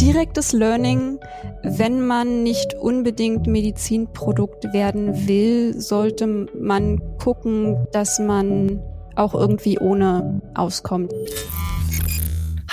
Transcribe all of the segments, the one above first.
Direktes Learning, wenn man nicht unbedingt Medizinprodukt werden will, sollte man gucken, dass man auch irgendwie ohne auskommt.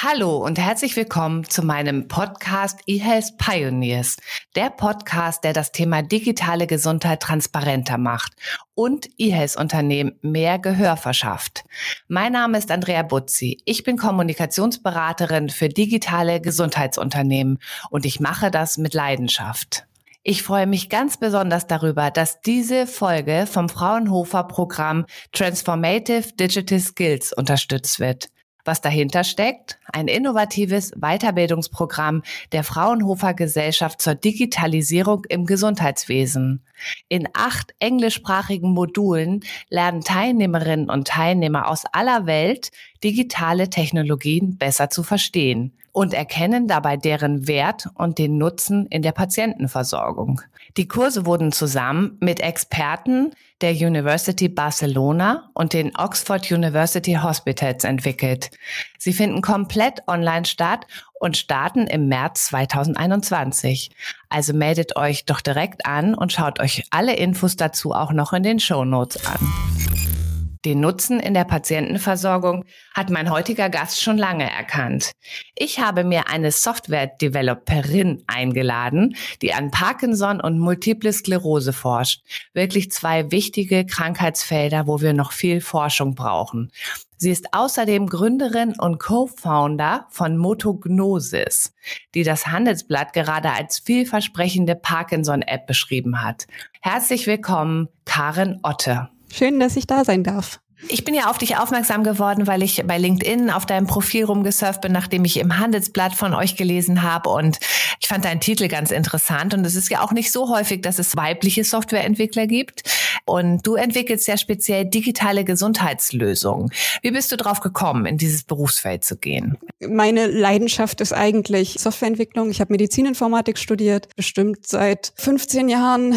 Hallo und herzlich willkommen zu meinem Podcast eHealth Pioneers, der Podcast, der das Thema digitale Gesundheit transparenter macht und eHealth-Unternehmen mehr Gehör verschafft. Mein Name ist Andrea Butzi. Ich bin Kommunikationsberaterin für digitale Gesundheitsunternehmen und ich mache das mit Leidenschaft. Ich freue mich ganz besonders darüber, dass diese Folge vom Fraunhofer Programm Transformative Digital Skills unterstützt wird. Was dahinter steckt? Ein innovatives Weiterbildungsprogramm der Fraunhofer Gesellschaft zur Digitalisierung im Gesundheitswesen. In acht englischsprachigen Modulen lernen Teilnehmerinnen und Teilnehmer aus aller Welt, digitale Technologien besser zu verstehen und erkennen dabei deren Wert und den Nutzen in der Patientenversorgung. Die Kurse wurden zusammen mit Experten der University Barcelona und den Oxford University Hospitals entwickelt. Sie finden komplett online statt und starten im März 2021. Also meldet euch doch direkt an und schaut euch alle Infos dazu auch noch in den Show Notes an. Den Nutzen in der Patientenversorgung hat mein heutiger Gast schon lange erkannt. Ich habe mir eine Software-Developerin eingeladen, die an Parkinson und Multiple Sklerose forscht. Wirklich zwei wichtige Krankheitsfelder, wo wir noch viel Forschung brauchen. Sie ist außerdem Gründerin und Co-Founder von Motognosis, die das Handelsblatt gerade als vielversprechende Parkinson-App beschrieben hat. Herzlich willkommen, Karen Otte. Schön, dass ich da sein darf. Ich bin ja auf dich aufmerksam geworden, weil ich bei LinkedIn auf deinem Profil rumgesurft bin, nachdem ich im Handelsblatt von euch gelesen habe. Und ich fand deinen Titel ganz interessant. Und es ist ja auch nicht so häufig, dass es weibliche Softwareentwickler gibt. Und du entwickelst ja speziell digitale Gesundheitslösungen. Wie bist du drauf gekommen, in dieses Berufsfeld zu gehen? Meine Leidenschaft ist eigentlich Softwareentwicklung. Ich habe Medizininformatik studiert, bestimmt seit 15 Jahren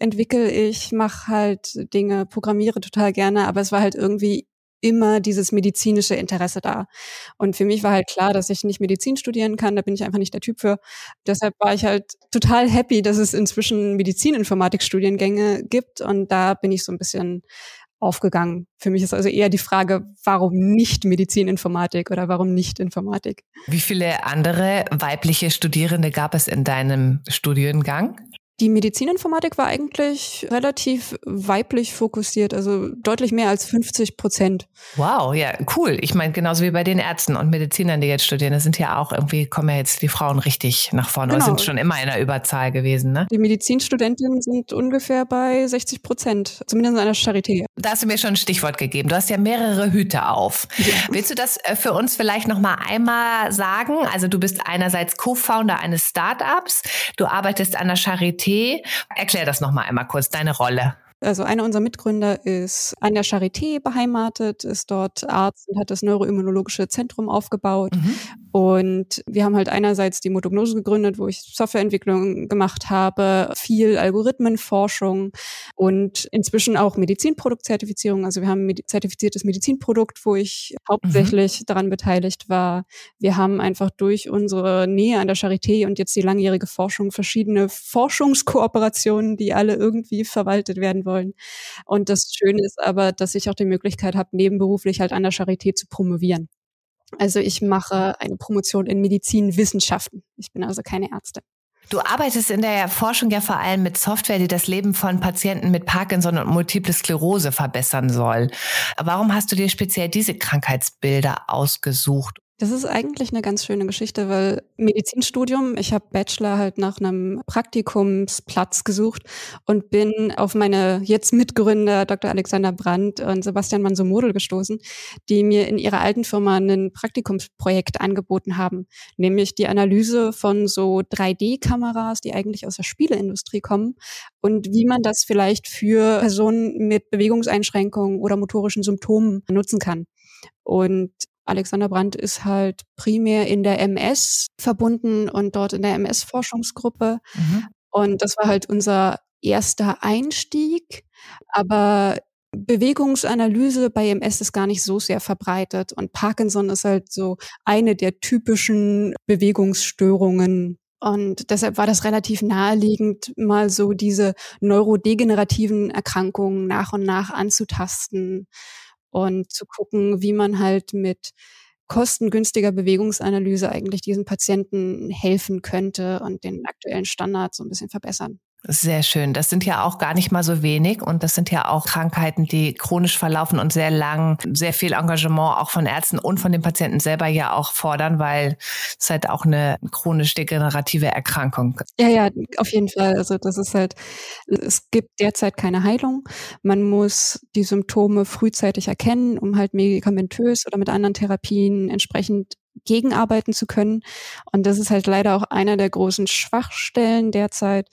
entwickle ich, mache halt Dinge, programmiere total gerne, aber es war halt irgendwie immer dieses medizinische Interesse da. Und für mich war halt klar, dass ich nicht Medizin studieren kann, da bin ich einfach nicht der Typ für. Deshalb war ich halt total happy, dass es inzwischen Medizininformatik-Studiengänge gibt und da bin ich so ein bisschen aufgegangen. Für mich ist also eher die Frage, warum nicht Medizininformatik oder warum nicht Informatik? Wie viele andere weibliche Studierende gab es in deinem Studiengang? Die Medizininformatik war eigentlich relativ weiblich fokussiert, also deutlich mehr als 50 Prozent. Wow, ja, cool. Ich meine, genauso wie bei den Ärzten und Medizinern, die jetzt studieren, das sind ja auch irgendwie, kommen ja jetzt die Frauen richtig nach vorne, genau. sind schon immer in der Überzahl gewesen, ne? Die Medizinstudentinnen sind ungefähr bei 60 Prozent, zumindest in einer Charité. Da hast du mir schon ein Stichwort gegeben. Du hast ja mehrere Hüte auf. Ja. Willst du das äh, für uns vielleicht noch mal einmal sagen? Also du bist einerseits Co-Founder eines Startups, du arbeitest an der Charité Erklär das nochmal einmal kurz, deine Rolle. Also einer unserer Mitgründer ist an der Charité beheimatet, ist dort Arzt und hat das Neuroimmunologische Zentrum aufgebaut. Mhm. Und wir haben halt einerseits die Motognose gegründet, wo ich Softwareentwicklung gemacht habe, viel Algorithmenforschung und inzwischen auch Medizinproduktzertifizierung. Also wir haben ein zertifiziertes Medizinprodukt, wo ich hauptsächlich mhm. daran beteiligt war. Wir haben einfach durch unsere Nähe an der Charité und jetzt die langjährige Forschung verschiedene Forschungskooperationen, die alle irgendwie verwaltet werden wollen. Und das Schöne ist aber, dass ich auch die Möglichkeit habe, nebenberuflich halt an der Charité zu promovieren. Also ich mache eine Promotion in Medizinwissenschaften. Ich bin also keine Ärztin. Du arbeitest in der Forschung ja vor allem mit Software, die das Leben von Patienten mit Parkinson und Multiple Sklerose verbessern soll. Warum hast du dir speziell diese Krankheitsbilder ausgesucht? Das ist eigentlich eine ganz schöne Geschichte, weil Medizinstudium, ich habe Bachelor halt nach einem Praktikumsplatz gesucht und bin auf meine jetzt Mitgründer Dr. Alexander Brandt und Sebastian Mansomodel gestoßen, die mir in ihrer alten Firma ein Praktikumsprojekt angeboten haben, nämlich die Analyse von so 3D-Kameras, die eigentlich aus der Spieleindustrie kommen und wie man das vielleicht für Personen mit Bewegungseinschränkungen oder motorischen Symptomen nutzen kann. Und Alexander Brandt ist halt primär in der MS verbunden und dort in der MS-Forschungsgruppe. Mhm. Und das war halt unser erster Einstieg. Aber Bewegungsanalyse bei MS ist gar nicht so sehr verbreitet und Parkinson ist halt so eine der typischen Bewegungsstörungen. Und deshalb war das relativ naheliegend, mal so diese neurodegenerativen Erkrankungen nach und nach anzutasten und zu gucken, wie man halt mit kostengünstiger Bewegungsanalyse eigentlich diesen Patienten helfen könnte und den aktuellen Standard so ein bisschen verbessern. Sehr schön. Das sind ja auch gar nicht mal so wenig und das sind ja auch Krankheiten, die chronisch verlaufen und sehr lang, sehr viel Engagement auch von Ärzten und von den Patienten selber ja auch fordern, weil es halt auch eine chronisch degenerative Erkrankung. Ja, ja, auf jeden Fall. Also das ist halt, es gibt derzeit keine Heilung. Man muss die Symptome frühzeitig erkennen, um halt medikamentös oder mit anderen Therapien entsprechend gegenarbeiten zu können. Und das ist halt leider auch einer der großen Schwachstellen derzeit,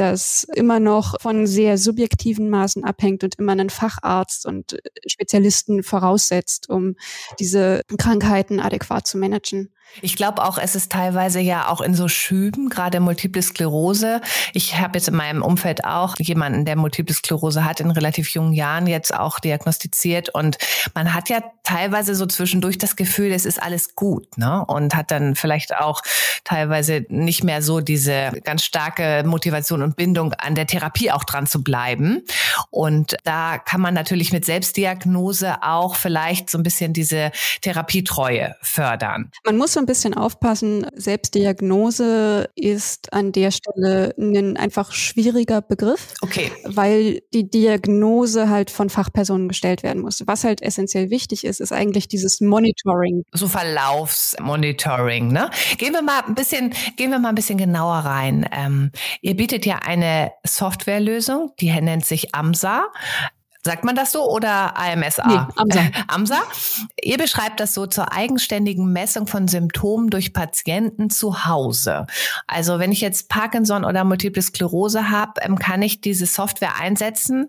das immer noch von sehr subjektiven Maßen abhängt und immer einen Facharzt und Spezialisten voraussetzt, um diese Krankheiten adäquat zu managen. Ich glaube auch, es ist teilweise ja auch in so Schüben, gerade Multiple Sklerose. Ich habe jetzt in meinem Umfeld auch jemanden, der Multiple Sklerose hat, in relativ jungen Jahren jetzt auch diagnostiziert. Und man hat ja teilweise so zwischendurch das Gefühl, es ist alles gut, ne? Und hat dann vielleicht auch teilweise nicht mehr so diese ganz starke Motivation und Bindung an der Therapie auch dran zu bleiben. Und da kann man natürlich mit Selbstdiagnose auch vielleicht so ein bisschen diese Therapietreue fördern. Man muss ein bisschen aufpassen. Selbstdiagnose ist an der Stelle ein einfach schwieriger Begriff. Okay. Weil die Diagnose halt von Fachpersonen gestellt werden muss. Was halt essentiell wichtig ist, ist eigentlich dieses Monitoring. So Verlaufsmonitoring, ne? Gehen wir mal ein bisschen, gehen wir mal ein bisschen genauer rein. Ähm, ihr bietet ja eine Softwarelösung, die nennt sich AMSA. Sagt man das so oder AMSA? Nee, AMSA. AMSA. Ihr beschreibt das so zur eigenständigen Messung von Symptomen durch Patienten zu Hause. Also wenn ich jetzt Parkinson oder Multiple Sklerose habe, ähm, kann ich diese Software einsetzen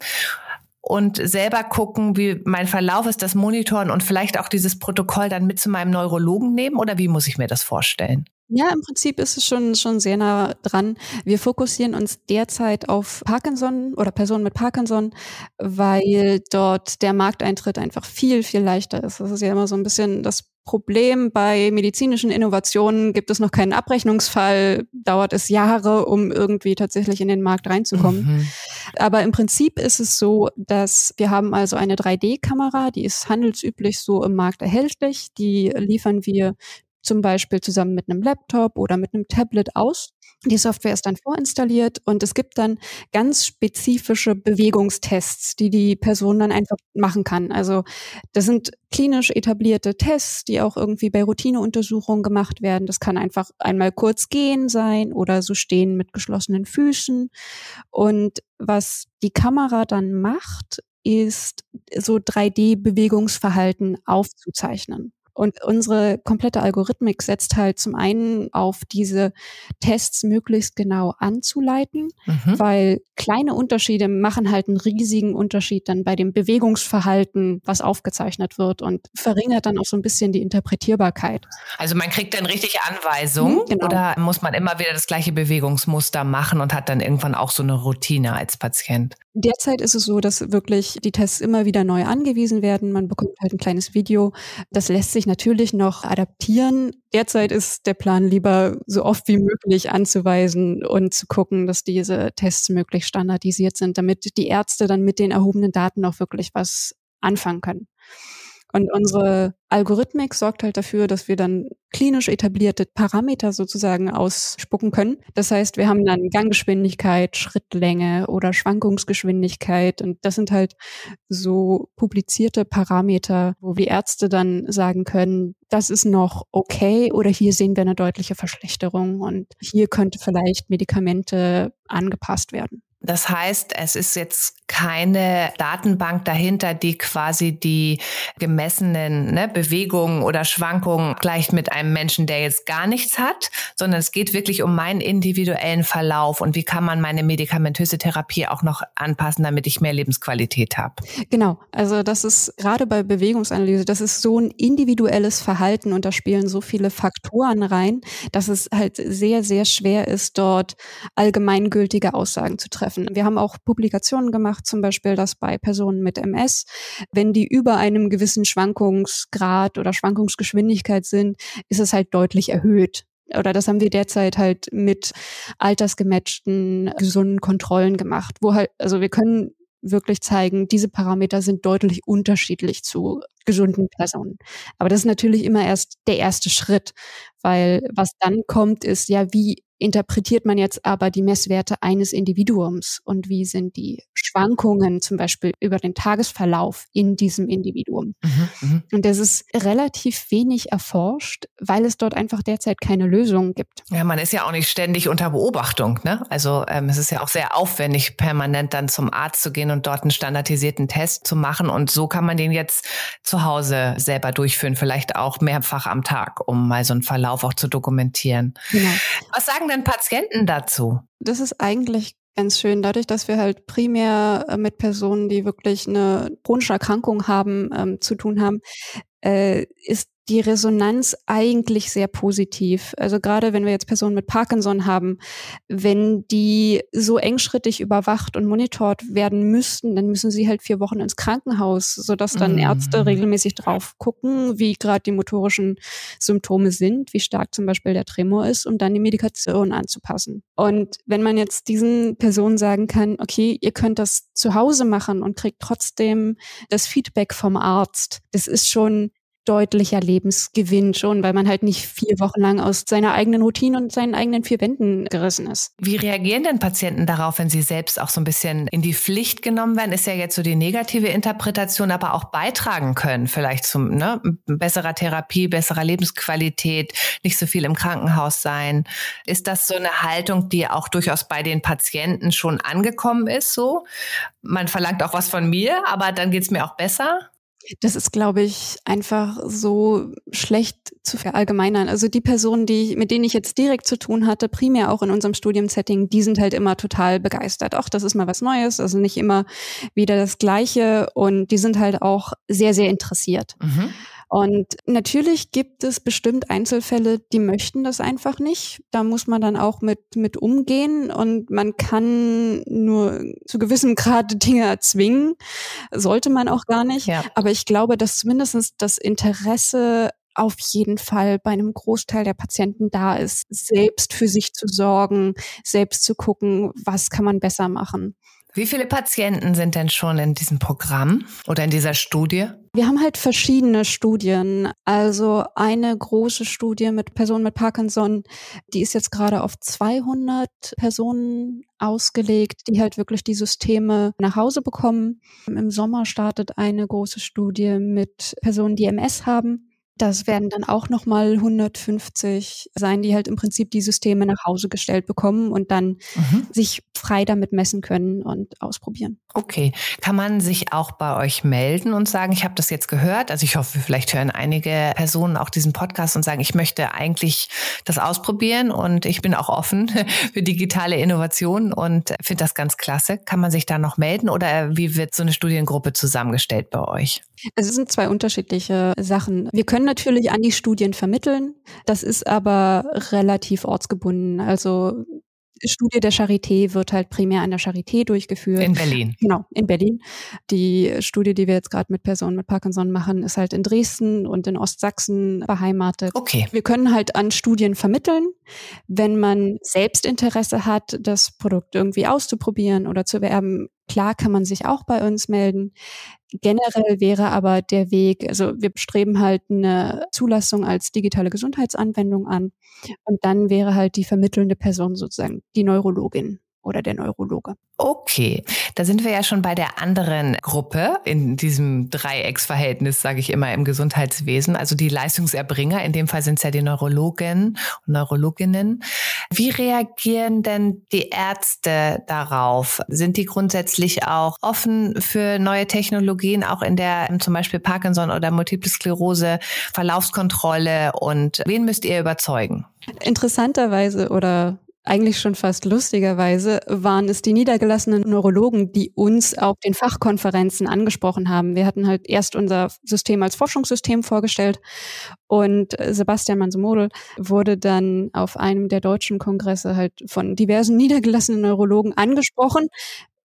und selber gucken, wie mein Verlauf ist, das monitoren und vielleicht auch dieses Protokoll dann mit zu meinem Neurologen nehmen oder wie muss ich mir das vorstellen? Ja, im Prinzip ist es schon, schon sehr nah dran. Wir fokussieren uns derzeit auf Parkinson oder Personen mit Parkinson, weil dort der Markteintritt einfach viel, viel leichter ist. Das ist ja immer so ein bisschen das Problem bei medizinischen Innovationen. Gibt es noch keinen Abrechnungsfall, dauert es Jahre, um irgendwie tatsächlich in den Markt reinzukommen. Mhm. Aber im Prinzip ist es so, dass wir haben also eine 3D-Kamera, die ist handelsüblich so im Markt erhältlich. Die liefern wir zum Beispiel zusammen mit einem Laptop oder mit einem Tablet aus. Die Software ist dann vorinstalliert und es gibt dann ganz spezifische Bewegungstests, die die Person dann einfach machen kann. Also das sind klinisch etablierte Tests, die auch irgendwie bei Routineuntersuchungen gemacht werden. Das kann einfach einmal kurz gehen sein oder so stehen mit geschlossenen Füßen. Und was die Kamera dann macht, ist so 3D-Bewegungsverhalten aufzuzeichnen. Und unsere komplette Algorithmik setzt halt zum einen auf diese Tests möglichst genau anzuleiten, mhm. weil kleine Unterschiede machen halt einen riesigen Unterschied dann bei dem Bewegungsverhalten, was aufgezeichnet wird und verringert dann auch so ein bisschen die Interpretierbarkeit. Also man kriegt dann richtig Anweisungen mhm, genau. oder muss man immer wieder das gleiche Bewegungsmuster machen und hat dann irgendwann auch so eine Routine als Patient? Derzeit ist es so, dass wirklich die Tests immer wieder neu angewiesen werden. Man bekommt halt ein kleines Video. Das lässt sich natürlich noch adaptieren. Derzeit ist der Plan lieber so oft wie möglich anzuweisen und zu gucken, dass diese Tests möglichst standardisiert sind, damit die Ärzte dann mit den erhobenen Daten auch wirklich was anfangen können. Und unsere Algorithmik sorgt halt dafür, dass wir dann klinisch etablierte Parameter sozusagen ausspucken können. Das heißt, wir haben dann Ganggeschwindigkeit, Schrittlänge oder Schwankungsgeschwindigkeit. Und das sind halt so publizierte Parameter, wo die Ärzte dann sagen können, das ist noch okay oder hier sehen wir eine deutliche Verschlechterung und hier könnte vielleicht Medikamente angepasst werden. Das heißt, es ist jetzt keine Datenbank dahinter, die quasi die gemessenen ne, Bewegungen oder Schwankungen gleicht mit einem Menschen, der jetzt gar nichts hat, sondern es geht wirklich um meinen individuellen Verlauf und wie kann man meine medikamentöse Therapie auch noch anpassen, damit ich mehr Lebensqualität habe. Genau, also das ist gerade bei Bewegungsanalyse, das ist so ein individuelles Verhalten und da spielen so viele Faktoren rein, dass es halt sehr, sehr schwer ist, dort allgemeingültige Aussagen zu treffen zutreffen. Wir haben auch Publikationen gemacht, zum Beispiel, dass bei Personen mit MS, wenn die über einem gewissen Schwankungsgrad oder Schwankungsgeschwindigkeit sind, ist es halt deutlich erhöht oder das haben wir derzeit halt mit altersgematchten gesunden Kontrollen gemacht, wo halt, also wir können wirklich zeigen, diese Parameter sind deutlich unterschiedlich zu gesunden Personen. Aber das ist natürlich immer erst der erste Schritt, weil was dann kommt, ist ja, wie interpretiert man jetzt aber die Messwerte eines Individuums und wie sind die Schwankungen zum Beispiel über den Tagesverlauf in diesem Individuum. Mhm, mhm, und das ist relativ wenig erforscht, weil es dort einfach derzeit keine Lösung gibt. Ja, man ist ja auch nicht ständig unter Beobachtung. Ne? Also ähm, es ist ja auch sehr aufwendig, permanent dann zum Arzt zu gehen und dort einen standardisierten Test zu machen. Und so kann man den jetzt zu Hause selber durchführen, vielleicht auch mehrfach am Tag, um mal so einen Verlauf auch zu dokumentieren. Genau. Was sagen denn Patienten dazu? Das ist eigentlich ganz schön. Dadurch, dass wir halt primär äh, mit Personen, die wirklich eine chronische Erkrankung haben, ähm, zu tun haben, äh, ist die Resonanz eigentlich sehr positiv. Also gerade wenn wir jetzt Personen mit Parkinson haben, wenn die so engschrittig überwacht und monitort werden müssten, dann müssen sie halt vier Wochen ins Krankenhaus, sodass dann mm. Ärzte regelmäßig drauf gucken, wie gerade die motorischen Symptome sind, wie stark zum Beispiel der Tremor ist, um dann die Medikation anzupassen. Und wenn man jetzt diesen Personen sagen kann, okay, ihr könnt das zu Hause machen und kriegt trotzdem das Feedback vom Arzt, das ist schon deutlicher Lebensgewinn schon, weil man halt nicht vier Wochen lang aus seiner eigenen Routine und seinen eigenen vier Wänden gerissen ist. Wie reagieren denn Patienten darauf, wenn sie selbst auch so ein bisschen in die Pflicht genommen werden? Ist ja jetzt so die negative Interpretation, aber auch beitragen können, vielleicht zum ne, besserer Therapie, besserer Lebensqualität, nicht so viel im Krankenhaus sein. Ist das so eine Haltung, die auch durchaus bei den Patienten schon angekommen ist? So, man verlangt auch was von mir, aber dann geht's mir auch besser. Das ist, glaube ich, einfach so schlecht zu verallgemeinern. Also die Personen, die, mit denen ich jetzt direkt zu tun hatte, primär auch in unserem Studiensetting, die sind halt immer total begeistert. Auch das ist mal was Neues, also nicht immer wieder das Gleiche und die sind halt auch sehr, sehr interessiert. Mhm. Und natürlich gibt es bestimmt Einzelfälle, die möchten das einfach nicht. Da muss man dann auch mit, mit umgehen und man kann nur zu gewissem Grad Dinge erzwingen. Sollte man auch gar nicht. Ja. Aber ich glaube, dass zumindest das Interesse auf jeden Fall bei einem Großteil der Patienten da ist, selbst für sich zu sorgen, selbst zu gucken, was kann man besser machen. Wie viele Patienten sind denn schon in diesem Programm oder in dieser Studie? Wir haben halt verschiedene Studien. Also eine große Studie mit Personen mit Parkinson, die ist jetzt gerade auf 200 Personen ausgelegt, die halt wirklich die Systeme nach Hause bekommen. Im Sommer startet eine große Studie mit Personen, die MS haben. Das werden dann auch nochmal 150 sein, die halt im Prinzip die Systeme nach Hause gestellt bekommen und dann mhm. sich frei damit messen können und ausprobieren. Okay. Kann man sich auch bei euch melden und sagen, ich habe das jetzt gehört? Also ich hoffe, vielleicht hören einige Personen auch diesen Podcast und sagen, ich möchte eigentlich das ausprobieren und ich bin auch offen für digitale Innovationen und finde das ganz klasse. Kann man sich da noch melden oder wie wird so eine Studiengruppe zusammengestellt bei euch? Es sind zwei unterschiedliche Sachen. Wir können natürlich an die Studien vermitteln. Das ist aber relativ ortsgebunden. Also Studie der Charité wird halt primär an der Charité durchgeführt. In Berlin. Genau, in Berlin. Die Studie, die wir jetzt gerade mit Personen mit Parkinson machen, ist halt in Dresden und in Ostsachsen beheimatet. Okay. Wir können halt an Studien vermitteln, wenn man selbst Interesse hat, das Produkt irgendwie auszuprobieren oder zu werben. Klar kann man sich auch bei uns melden. Generell wäre aber der Weg, also wir streben halt eine Zulassung als digitale Gesundheitsanwendung an und dann wäre halt die vermittelnde Person sozusagen die Neurologin oder der Neurologe. Okay, da sind wir ja schon bei der anderen Gruppe in diesem Dreiecksverhältnis, sage ich immer, im Gesundheitswesen, also die Leistungserbringer. In dem Fall sind es ja die Neurologen und Neurologinnen. Wie reagieren denn die Ärzte darauf? Sind die grundsätzlich auch offen für neue Technologien, auch in der zum Beispiel Parkinson oder Multiple Sklerose Verlaufskontrolle? Und wen müsst ihr überzeugen? Interessanterweise oder eigentlich schon fast lustigerweise waren es die niedergelassenen Neurologen, die uns auf den Fachkonferenzen angesprochen haben. Wir hatten halt erst unser System als Forschungssystem vorgestellt und Sebastian Mansomodel wurde dann auf einem der deutschen Kongresse halt von diversen niedergelassenen Neurologen angesprochen,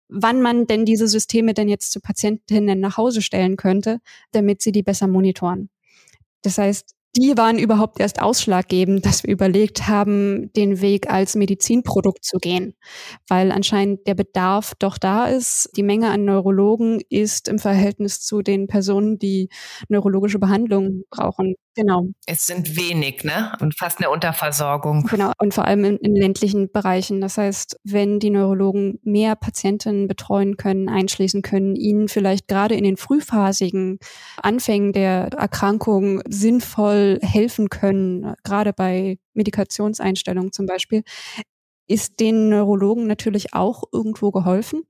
wann man denn diese Systeme denn jetzt zu Patientinnen nach Hause stellen könnte, damit sie die besser monitoren. Das heißt, die waren überhaupt erst ausschlaggebend, dass wir überlegt haben, den Weg als Medizinprodukt zu gehen, weil anscheinend der Bedarf doch da ist. Die Menge an Neurologen ist im Verhältnis zu den Personen, die neurologische Behandlung brauchen, Genau. Es sind wenig, ne? Und fast eine Unterversorgung. Genau. Und vor allem in, in, ländlichen Bereichen. Das heißt, wenn die Neurologen mehr Patientinnen betreuen können, einschließen können, ihnen vielleicht gerade in den frühphasigen Anfängen der Erkrankung sinnvoll helfen können, gerade bei Medikationseinstellungen zum Beispiel, ist den Neurologen natürlich auch irgendwo geholfen.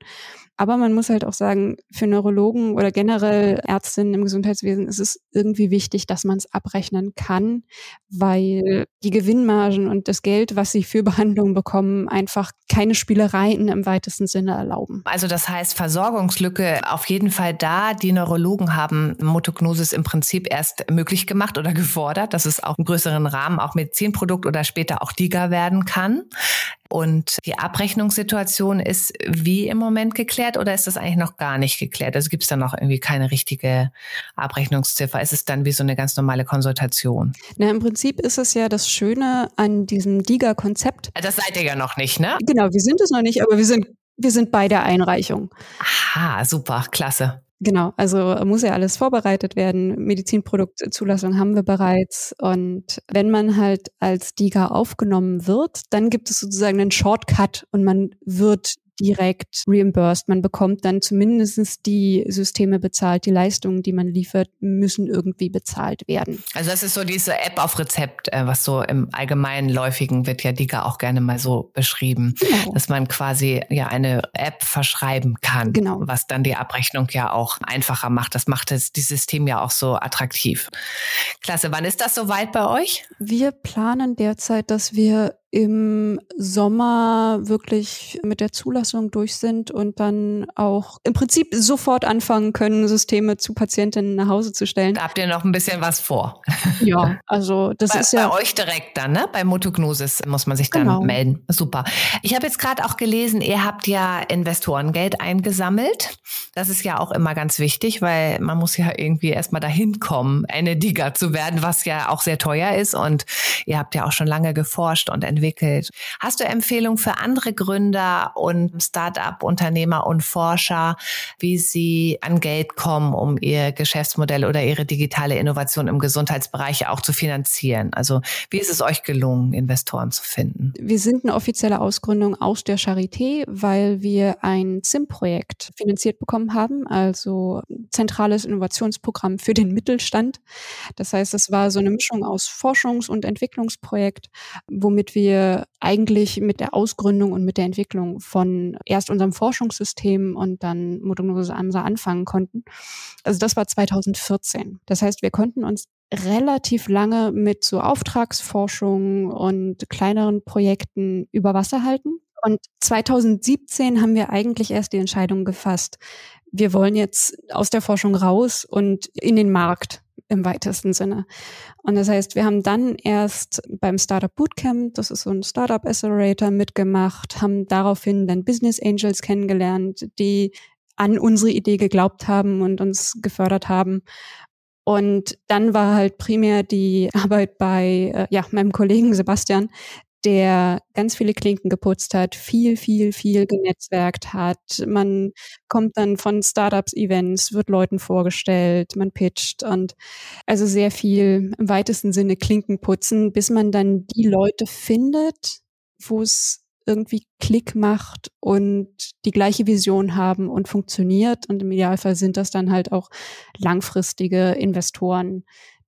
Aber man muss halt auch sagen, für Neurologen oder generell Ärztinnen im Gesundheitswesen ist es irgendwie wichtig, dass man es abrechnen kann, weil die Gewinnmargen und das Geld, was sie für Behandlungen bekommen, einfach keine Spielereien im weitesten Sinne erlauben. Also das heißt, Versorgungslücke auf jeden Fall da. Die Neurologen haben Motognosis im Prinzip erst möglich gemacht oder gefordert, dass es auch im größeren Rahmen auch Medizinprodukt oder später auch DIGA werden kann. Und die Abrechnungssituation ist wie im Moment geklärt oder ist das eigentlich noch gar nicht geklärt? Also gibt es da noch irgendwie keine richtige Abrechnungsziffer? Ist es dann wie so eine ganz normale Konsultation? Na, im Prinzip ist es ja das Schöne an diesem DIGA-Konzept. Das seid ihr ja noch nicht, ne? Genau, wir sind es noch nicht, aber wir sind, wir sind bei der Einreichung. Aha, super, klasse. Genau, also muss ja alles vorbereitet werden. Medizinproduktzulassung haben wir bereits. Und wenn man halt als DIGA aufgenommen wird, dann gibt es sozusagen einen Shortcut und man wird direkt reimbursed. Man bekommt dann zumindestens die Systeme bezahlt. Die Leistungen, die man liefert, müssen irgendwie bezahlt werden. Also das ist so diese App auf Rezept, äh, was so im allgemeinen läufigen wird ja DIGA auch gerne mal so beschrieben, genau. dass man quasi ja eine App verschreiben kann, genau. was dann die Abrechnung ja auch einfacher macht. Das macht das, die System ja auch so attraktiv. Klasse. Wann ist das soweit bei euch? Wir planen derzeit, dass wir im Sommer wirklich mit der Zulassung durch sind und dann auch im Prinzip sofort anfangen können, Systeme zu Patientinnen nach Hause zu stellen. Da habt ihr noch ein bisschen was vor. Ja, also das bei, ist ja. Bei euch direkt dann, ne? Bei Motognosis muss man sich dann genau. melden. Super. Ich habe jetzt gerade auch gelesen, ihr habt ja Investorengeld eingesammelt. Das ist ja auch immer ganz wichtig, weil man muss ja irgendwie erstmal dahin kommen, eine Diga zu werden, was ja auch sehr teuer ist. Und ihr habt ja auch schon lange geforscht und entwickelt entwickelt. Hast du Empfehlungen für andere Gründer und Start-up-Unternehmer und Forscher, wie sie an Geld kommen, um ihr Geschäftsmodell oder ihre digitale Innovation im Gesundheitsbereich auch zu finanzieren? Also wie ist es euch gelungen, Investoren zu finden? Wir sind eine offizielle Ausgründung aus der Charité, weil wir ein ZIM-Projekt finanziert bekommen haben, also zentrales Innovationsprogramm für den Mittelstand. Das heißt, es war so eine Mischung aus Forschungs- und Entwicklungsprojekt, womit wir wir eigentlich mit der Ausgründung und mit der Entwicklung von erst unserem Forschungssystem und dann Motognose AMSA anfangen konnten. Also das war 2014. Das heißt, wir konnten uns relativ lange mit so Auftragsforschung und kleineren Projekten über Wasser halten. Und 2017 haben wir eigentlich erst die Entscheidung gefasst, wir wollen jetzt aus der Forschung raus und in den Markt im weitesten Sinne. Und das heißt, wir haben dann erst beim Startup Bootcamp, das ist so ein Startup Accelerator, mitgemacht, haben daraufhin dann Business Angels kennengelernt, die an unsere Idee geglaubt haben und uns gefördert haben. Und dann war halt primär die Arbeit bei äh, ja, meinem Kollegen Sebastian, der ganz viele Klinken geputzt hat, viel, viel, viel genetzwerkt hat. Man kommt dann von Startups, Events, wird Leuten vorgestellt, man pitcht und also sehr viel im weitesten Sinne Klinken putzen, bis man dann die Leute findet, wo es irgendwie Klick macht und die gleiche Vision haben und funktioniert. Und im Idealfall sind das dann halt auch langfristige Investoren,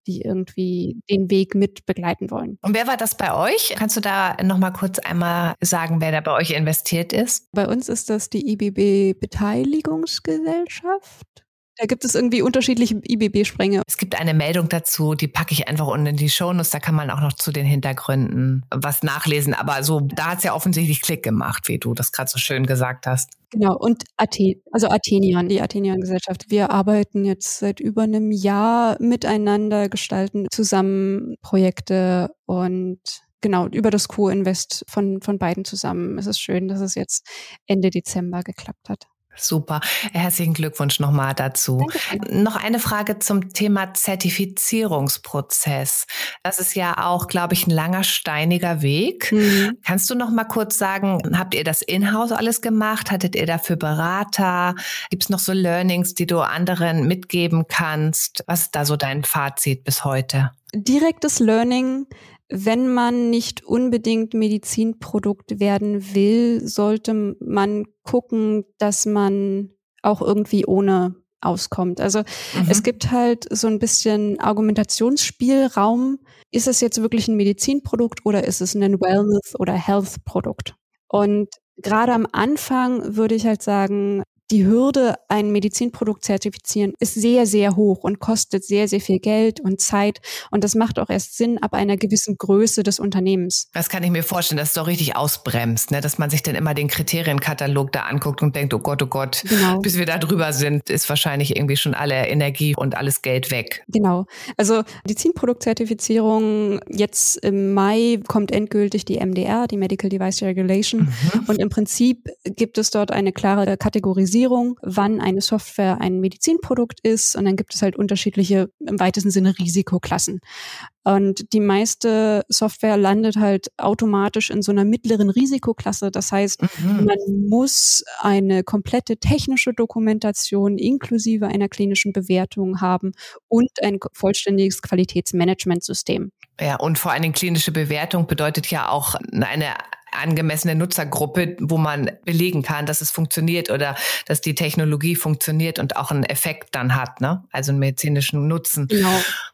die irgendwie den Weg mit begleiten wollen. Und wer war das bei euch? Kannst du da noch mal kurz einmal sagen, wer da bei euch investiert ist? Bei uns ist das die IBB Beteiligungsgesellschaft. Da gibt es irgendwie unterschiedliche IBB-Spränge. Es gibt eine Meldung dazu, die packe ich einfach unten in die Shownotes. Da kann man auch noch zu den Hintergründen was nachlesen. Aber so, da hat es ja offensichtlich Klick gemacht, wie du das gerade so schön gesagt hast. Genau, und Athen, also Athenian, die Athenian-Gesellschaft. Wir arbeiten jetzt seit über einem Jahr miteinander, gestalten zusammen Projekte und genau, über das Co-Invest von, von beiden zusammen. Es ist schön, dass es jetzt Ende Dezember geklappt hat. Super. Herzlichen Glückwunsch nochmal dazu. Dankeschön. Noch eine Frage zum Thema Zertifizierungsprozess. Das ist ja auch, glaube ich, ein langer, steiniger Weg. Mhm. Kannst du noch mal kurz sagen, habt ihr das in-house alles gemacht? Hattet ihr dafür Berater? Gibt es noch so Learnings, die du anderen mitgeben kannst? Was ist da so dein Fazit bis heute? Direktes Learning wenn man nicht unbedingt Medizinprodukt werden will, sollte man gucken, dass man auch irgendwie ohne auskommt. Also mhm. es gibt halt so ein bisschen Argumentationsspielraum. Ist es jetzt wirklich ein Medizinprodukt oder ist es ein Wellness- oder Health-Produkt? Und gerade am Anfang würde ich halt sagen, die Hürde, ein Medizinprodukt zertifizieren, ist sehr, sehr hoch und kostet sehr, sehr viel Geld und Zeit. Und das macht auch erst Sinn ab einer gewissen Größe des Unternehmens. Das kann ich mir vorstellen, dass es doch richtig ausbremst, ne? dass man sich dann immer den Kriterienkatalog da anguckt und denkt, oh Gott, oh Gott, genau. bis wir da drüber sind, ist wahrscheinlich irgendwie schon alle Energie und alles Geld weg. Genau. Also Medizinproduktzertifizierung, jetzt im Mai kommt endgültig die MDR, die Medical Device Regulation. Mhm. Und im Prinzip gibt es dort eine klare Kategorisierung Kategorisierung, wann eine Software ein Medizinprodukt ist. Und dann gibt es halt unterschiedliche, im weitesten Sinne, Risikoklassen. Und die meiste Software landet halt automatisch in so einer mittleren Risikoklasse. Das heißt, mhm. man muss eine komplette technische Dokumentation inklusive einer klinischen Bewertung haben und ein vollständiges Qualitätsmanagementsystem. Ja, und vor allen Dingen klinische Bewertung bedeutet ja auch eine angemessene Nutzergruppe, wo man belegen kann, dass es funktioniert oder dass die Technologie funktioniert und auch einen Effekt dann hat, ne? Also einen medizinischen Nutzen. Genau.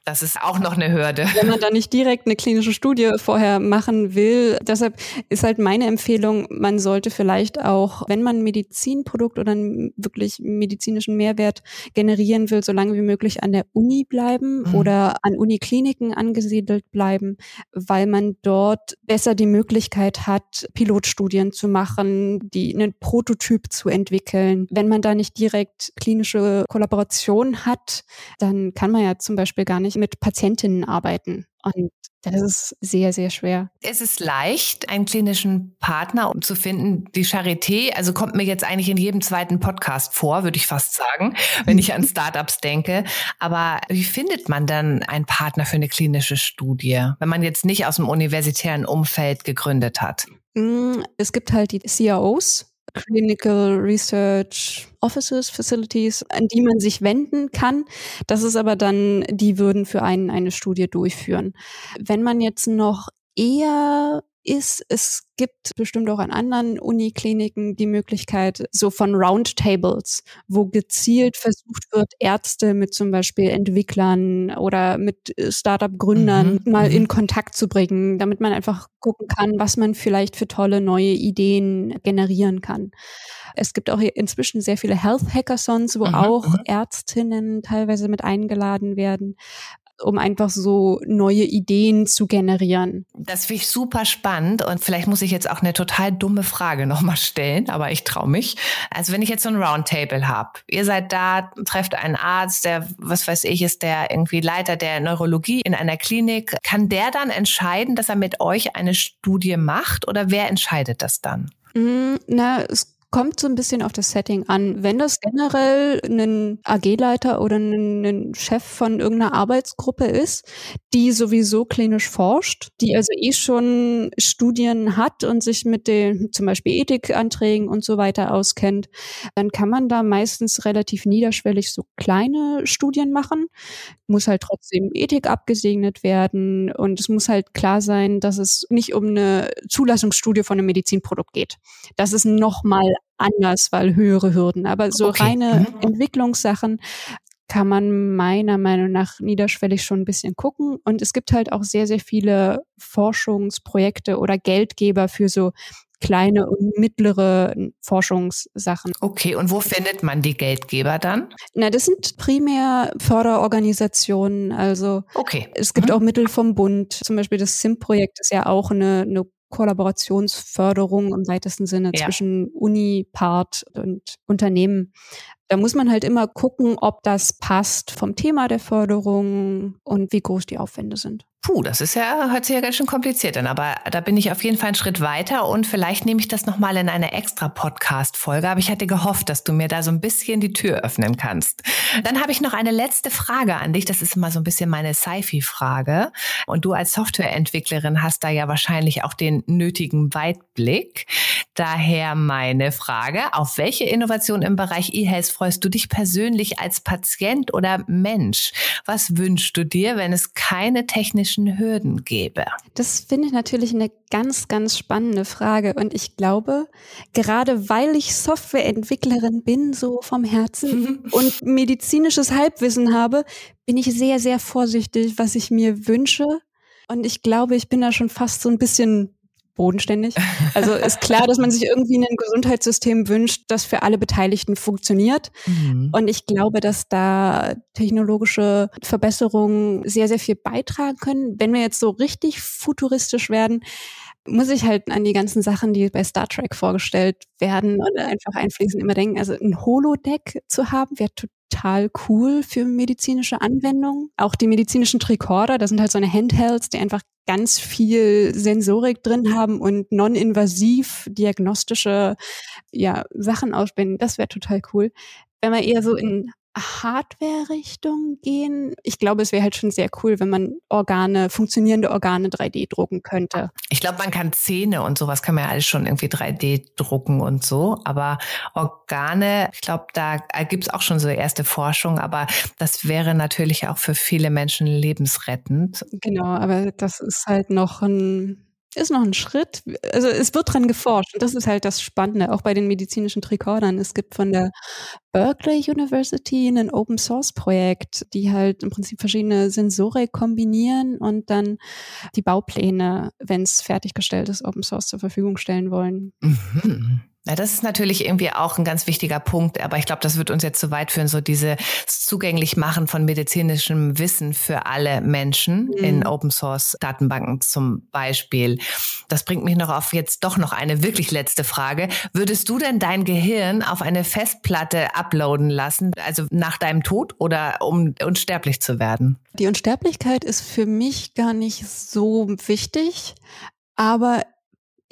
Das ist auch noch eine Hürde. Wenn man da nicht direkt eine klinische Studie vorher machen will, deshalb ist halt meine Empfehlung, man sollte vielleicht auch, wenn man ein Medizinprodukt oder einen wirklich medizinischen Mehrwert generieren will, so lange wie möglich an der Uni bleiben mhm. oder an Unikliniken angesiedelt bleiben, weil man dort besser die Möglichkeit hat, Pilotstudien zu machen, die einen Prototyp zu entwickeln. Wenn man da nicht direkt klinische Kollaboration hat, dann kann man ja zum Beispiel gar nicht mit Patientinnen arbeiten. Und das ist sehr, sehr schwer. Es ist leicht, einen klinischen Partner zu finden. Die Charité, also kommt mir jetzt eigentlich in jedem zweiten Podcast vor, würde ich fast sagen, wenn ich an Startups denke. Aber wie findet man dann einen Partner für eine klinische Studie, wenn man jetzt nicht aus dem universitären Umfeld gegründet hat? Mm, es gibt halt die CROs, Clinical Research Offices, Facilities, an die man sich wenden kann. Das ist aber dann, die würden für einen eine Studie durchführen. Wenn man jetzt noch eher ist, es gibt bestimmt auch an anderen Unikliniken die Möglichkeit so von Roundtables, wo gezielt versucht wird, Ärzte mit zum Beispiel Entwicklern oder mit Startup-Gründern mhm. mal mhm. in Kontakt zu bringen, damit man einfach gucken kann, was man vielleicht für tolle neue Ideen generieren kann. Es gibt auch inzwischen sehr viele Health Hackathons, wo mhm. auch mhm. Ärztinnen teilweise mit eingeladen werden um einfach so neue Ideen zu generieren. Das finde ich super spannend und vielleicht muss ich jetzt auch eine total dumme Frage nochmal stellen, aber ich traue mich. Also wenn ich jetzt so ein Roundtable habe, ihr seid da, trefft einen Arzt, der, was weiß ich, ist der irgendwie Leiter der Neurologie in einer Klinik, kann der dann entscheiden, dass er mit euch eine Studie macht oder wer entscheidet das dann? Mm, na, es kommt so ein bisschen auf das Setting an. Wenn das generell ein AG-Leiter oder ein Chef von irgendeiner Arbeitsgruppe ist, die sowieso klinisch forscht, die also eh schon Studien hat und sich mit den zum Beispiel Ethikanträgen und so weiter auskennt, dann kann man da meistens relativ niederschwellig so kleine Studien machen. Muss halt trotzdem Ethik abgesegnet werden und es muss halt klar sein, dass es nicht um eine Zulassungsstudie von einem Medizinprodukt geht. Das ist nochmal anders, weil höhere Hürden. Aber so okay. reine mhm. Entwicklungssachen kann man meiner Meinung nach niederschwellig schon ein bisschen gucken. Und es gibt halt auch sehr, sehr viele Forschungsprojekte oder Geldgeber für so kleine und mittlere Forschungssachen. Okay, und wo findet man die Geldgeber dann? Na, das sind primär Förderorganisationen. Also okay. es gibt mhm. auch Mittel vom Bund. Zum Beispiel das SIM-Projekt ist ja auch eine, eine Kollaborationsförderung im weitesten Sinne ja. zwischen Uni, Part und Unternehmen. Da muss man halt immer gucken, ob das passt vom Thema der Förderung und wie groß die Aufwände sind. Puh, das ist ja, hört sich ja ganz schön kompliziert an, aber da bin ich auf jeden Fall einen Schritt weiter und vielleicht nehme ich das nochmal in eine extra Podcast-Folge, aber ich hatte gehofft, dass du mir da so ein bisschen die Tür öffnen kannst. Dann habe ich noch eine letzte Frage an dich, das ist immer so ein bisschen meine Sci-Fi-Frage und du als Softwareentwicklerin hast da ja wahrscheinlich auch den nötigen Weitblick. Daher meine Frage, auf welche Innovation im Bereich E-Health freust du dich persönlich als Patient oder Mensch? Was wünschst du dir, wenn es keine technische technischen Hürden gäbe? Das finde ich natürlich eine ganz, ganz spannende Frage. Und ich glaube, gerade weil ich Softwareentwicklerin bin, so vom Herzen und medizinisches Halbwissen habe, bin ich sehr, sehr vorsichtig, was ich mir wünsche. Und ich glaube, ich bin da schon fast so ein bisschen bodenständig. Also ist klar, dass man sich irgendwie ein Gesundheitssystem wünscht, das für alle Beteiligten funktioniert. Mhm. Und ich glaube, dass da technologische Verbesserungen sehr, sehr viel beitragen können. Wenn wir jetzt so richtig futuristisch werden, muss ich halt an die ganzen Sachen, die bei Star Trek vorgestellt werden und einfach einfließen, immer denken, also ein Holodeck zu haben, wäre total cool für medizinische Anwendungen. Auch die medizinischen Tricorder, das sind halt so eine Handhelds, die einfach ganz viel Sensorik drin haben und non-invasiv diagnostische ja, Sachen ausblenden. Das wäre total cool. Wenn man eher so in Hardware-Richtung gehen. Ich glaube, es wäre halt schon sehr cool, wenn man Organe, funktionierende Organe 3D drucken könnte. Ich glaube, man kann Zähne und sowas kann man ja alles schon irgendwie 3D drucken und so. Aber Organe, ich glaube, da gibt es auch schon so erste Forschung, aber das wäre natürlich auch für viele Menschen lebensrettend. Genau, aber das ist halt noch ein ist noch ein Schritt. Also es wird dran geforscht und das ist halt das Spannende, auch bei den medizinischen Tricordern. Es gibt von der Berkeley University ein Open Source Projekt, die halt im Prinzip verschiedene Sensorik kombinieren und dann die Baupläne, wenn es fertiggestellt ist, Open Source zur Verfügung stellen wollen. Mhm. Ja, das ist natürlich irgendwie auch ein ganz wichtiger Punkt, aber ich glaube, das wird uns jetzt zu weit führen, so diese zugänglich machen von medizinischem Wissen für alle Menschen mhm. in Open Source Datenbanken zum Beispiel. Das bringt mich noch auf jetzt doch noch eine wirklich letzte Frage. Würdest du denn dein Gehirn auf eine Festplatte uploaden lassen, also nach deinem Tod oder um unsterblich zu werden? Die Unsterblichkeit ist für mich gar nicht so wichtig, aber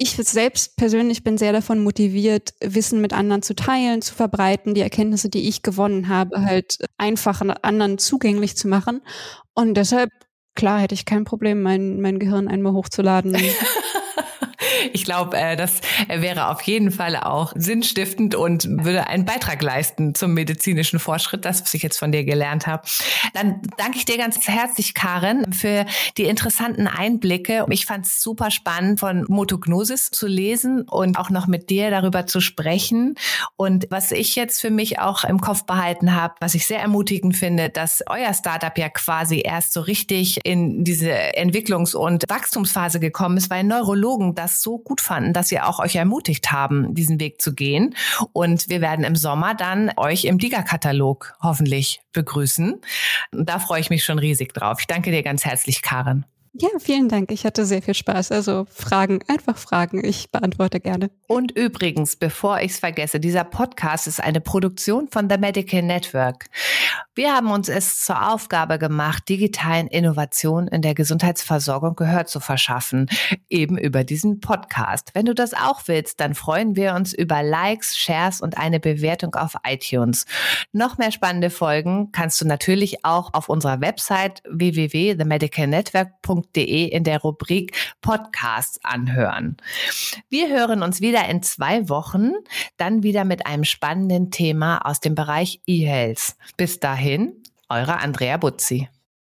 ich selbst persönlich bin sehr davon motiviert, Wissen mit anderen zu teilen, zu verbreiten, die Erkenntnisse, die ich gewonnen habe, halt einfach anderen zugänglich zu machen. Und deshalb, klar, hätte ich kein Problem, mein, mein Gehirn einmal hochzuladen. Ich glaube, äh, das wäre auf jeden Fall auch sinnstiftend und würde einen Beitrag leisten zum medizinischen Fortschritt, das, was ich jetzt von dir gelernt habe. Dann danke ich dir ganz herzlich, Karin, für die interessanten Einblicke. Ich fand es super spannend, von Motognosis zu lesen und auch noch mit dir darüber zu sprechen. Und was ich jetzt für mich auch im Kopf behalten habe, was ich sehr ermutigend finde, dass euer Startup ja quasi erst so richtig in diese Entwicklungs- und Wachstumsphase gekommen ist, weil Neurologen das so gut fanden, dass sie auch euch ermutigt haben, diesen Weg zu gehen. Und wir werden im Sommer dann euch im Liga-Katalog hoffentlich begrüßen. Da freue ich mich schon riesig drauf. Ich danke dir ganz herzlich, Karin. Ja, vielen Dank. Ich hatte sehr viel Spaß. Also Fragen, einfach Fragen. Ich beantworte gerne. Und übrigens, bevor ich es vergesse, dieser Podcast ist eine Produktion von The Medical Network. Wir haben uns es zur Aufgabe gemacht, digitalen Innovationen in der Gesundheitsversorgung Gehör zu verschaffen, eben über diesen Podcast. Wenn du das auch willst, dann freuen wir uns über Likes, Shares und eine Bewertung auf iTunes. Noch mehr spannende Folgen kannst du natürlich auch auf unserer Website www.themedicalnetwork.com www.ftf.de in der Rubrik Podcasts anhören. Wir hören uns wieder in zwei Wochen, dann wieder mit einem spannenden Thema aus dem Bereich E-Health. Bis dahin, eure Andrea Butzi.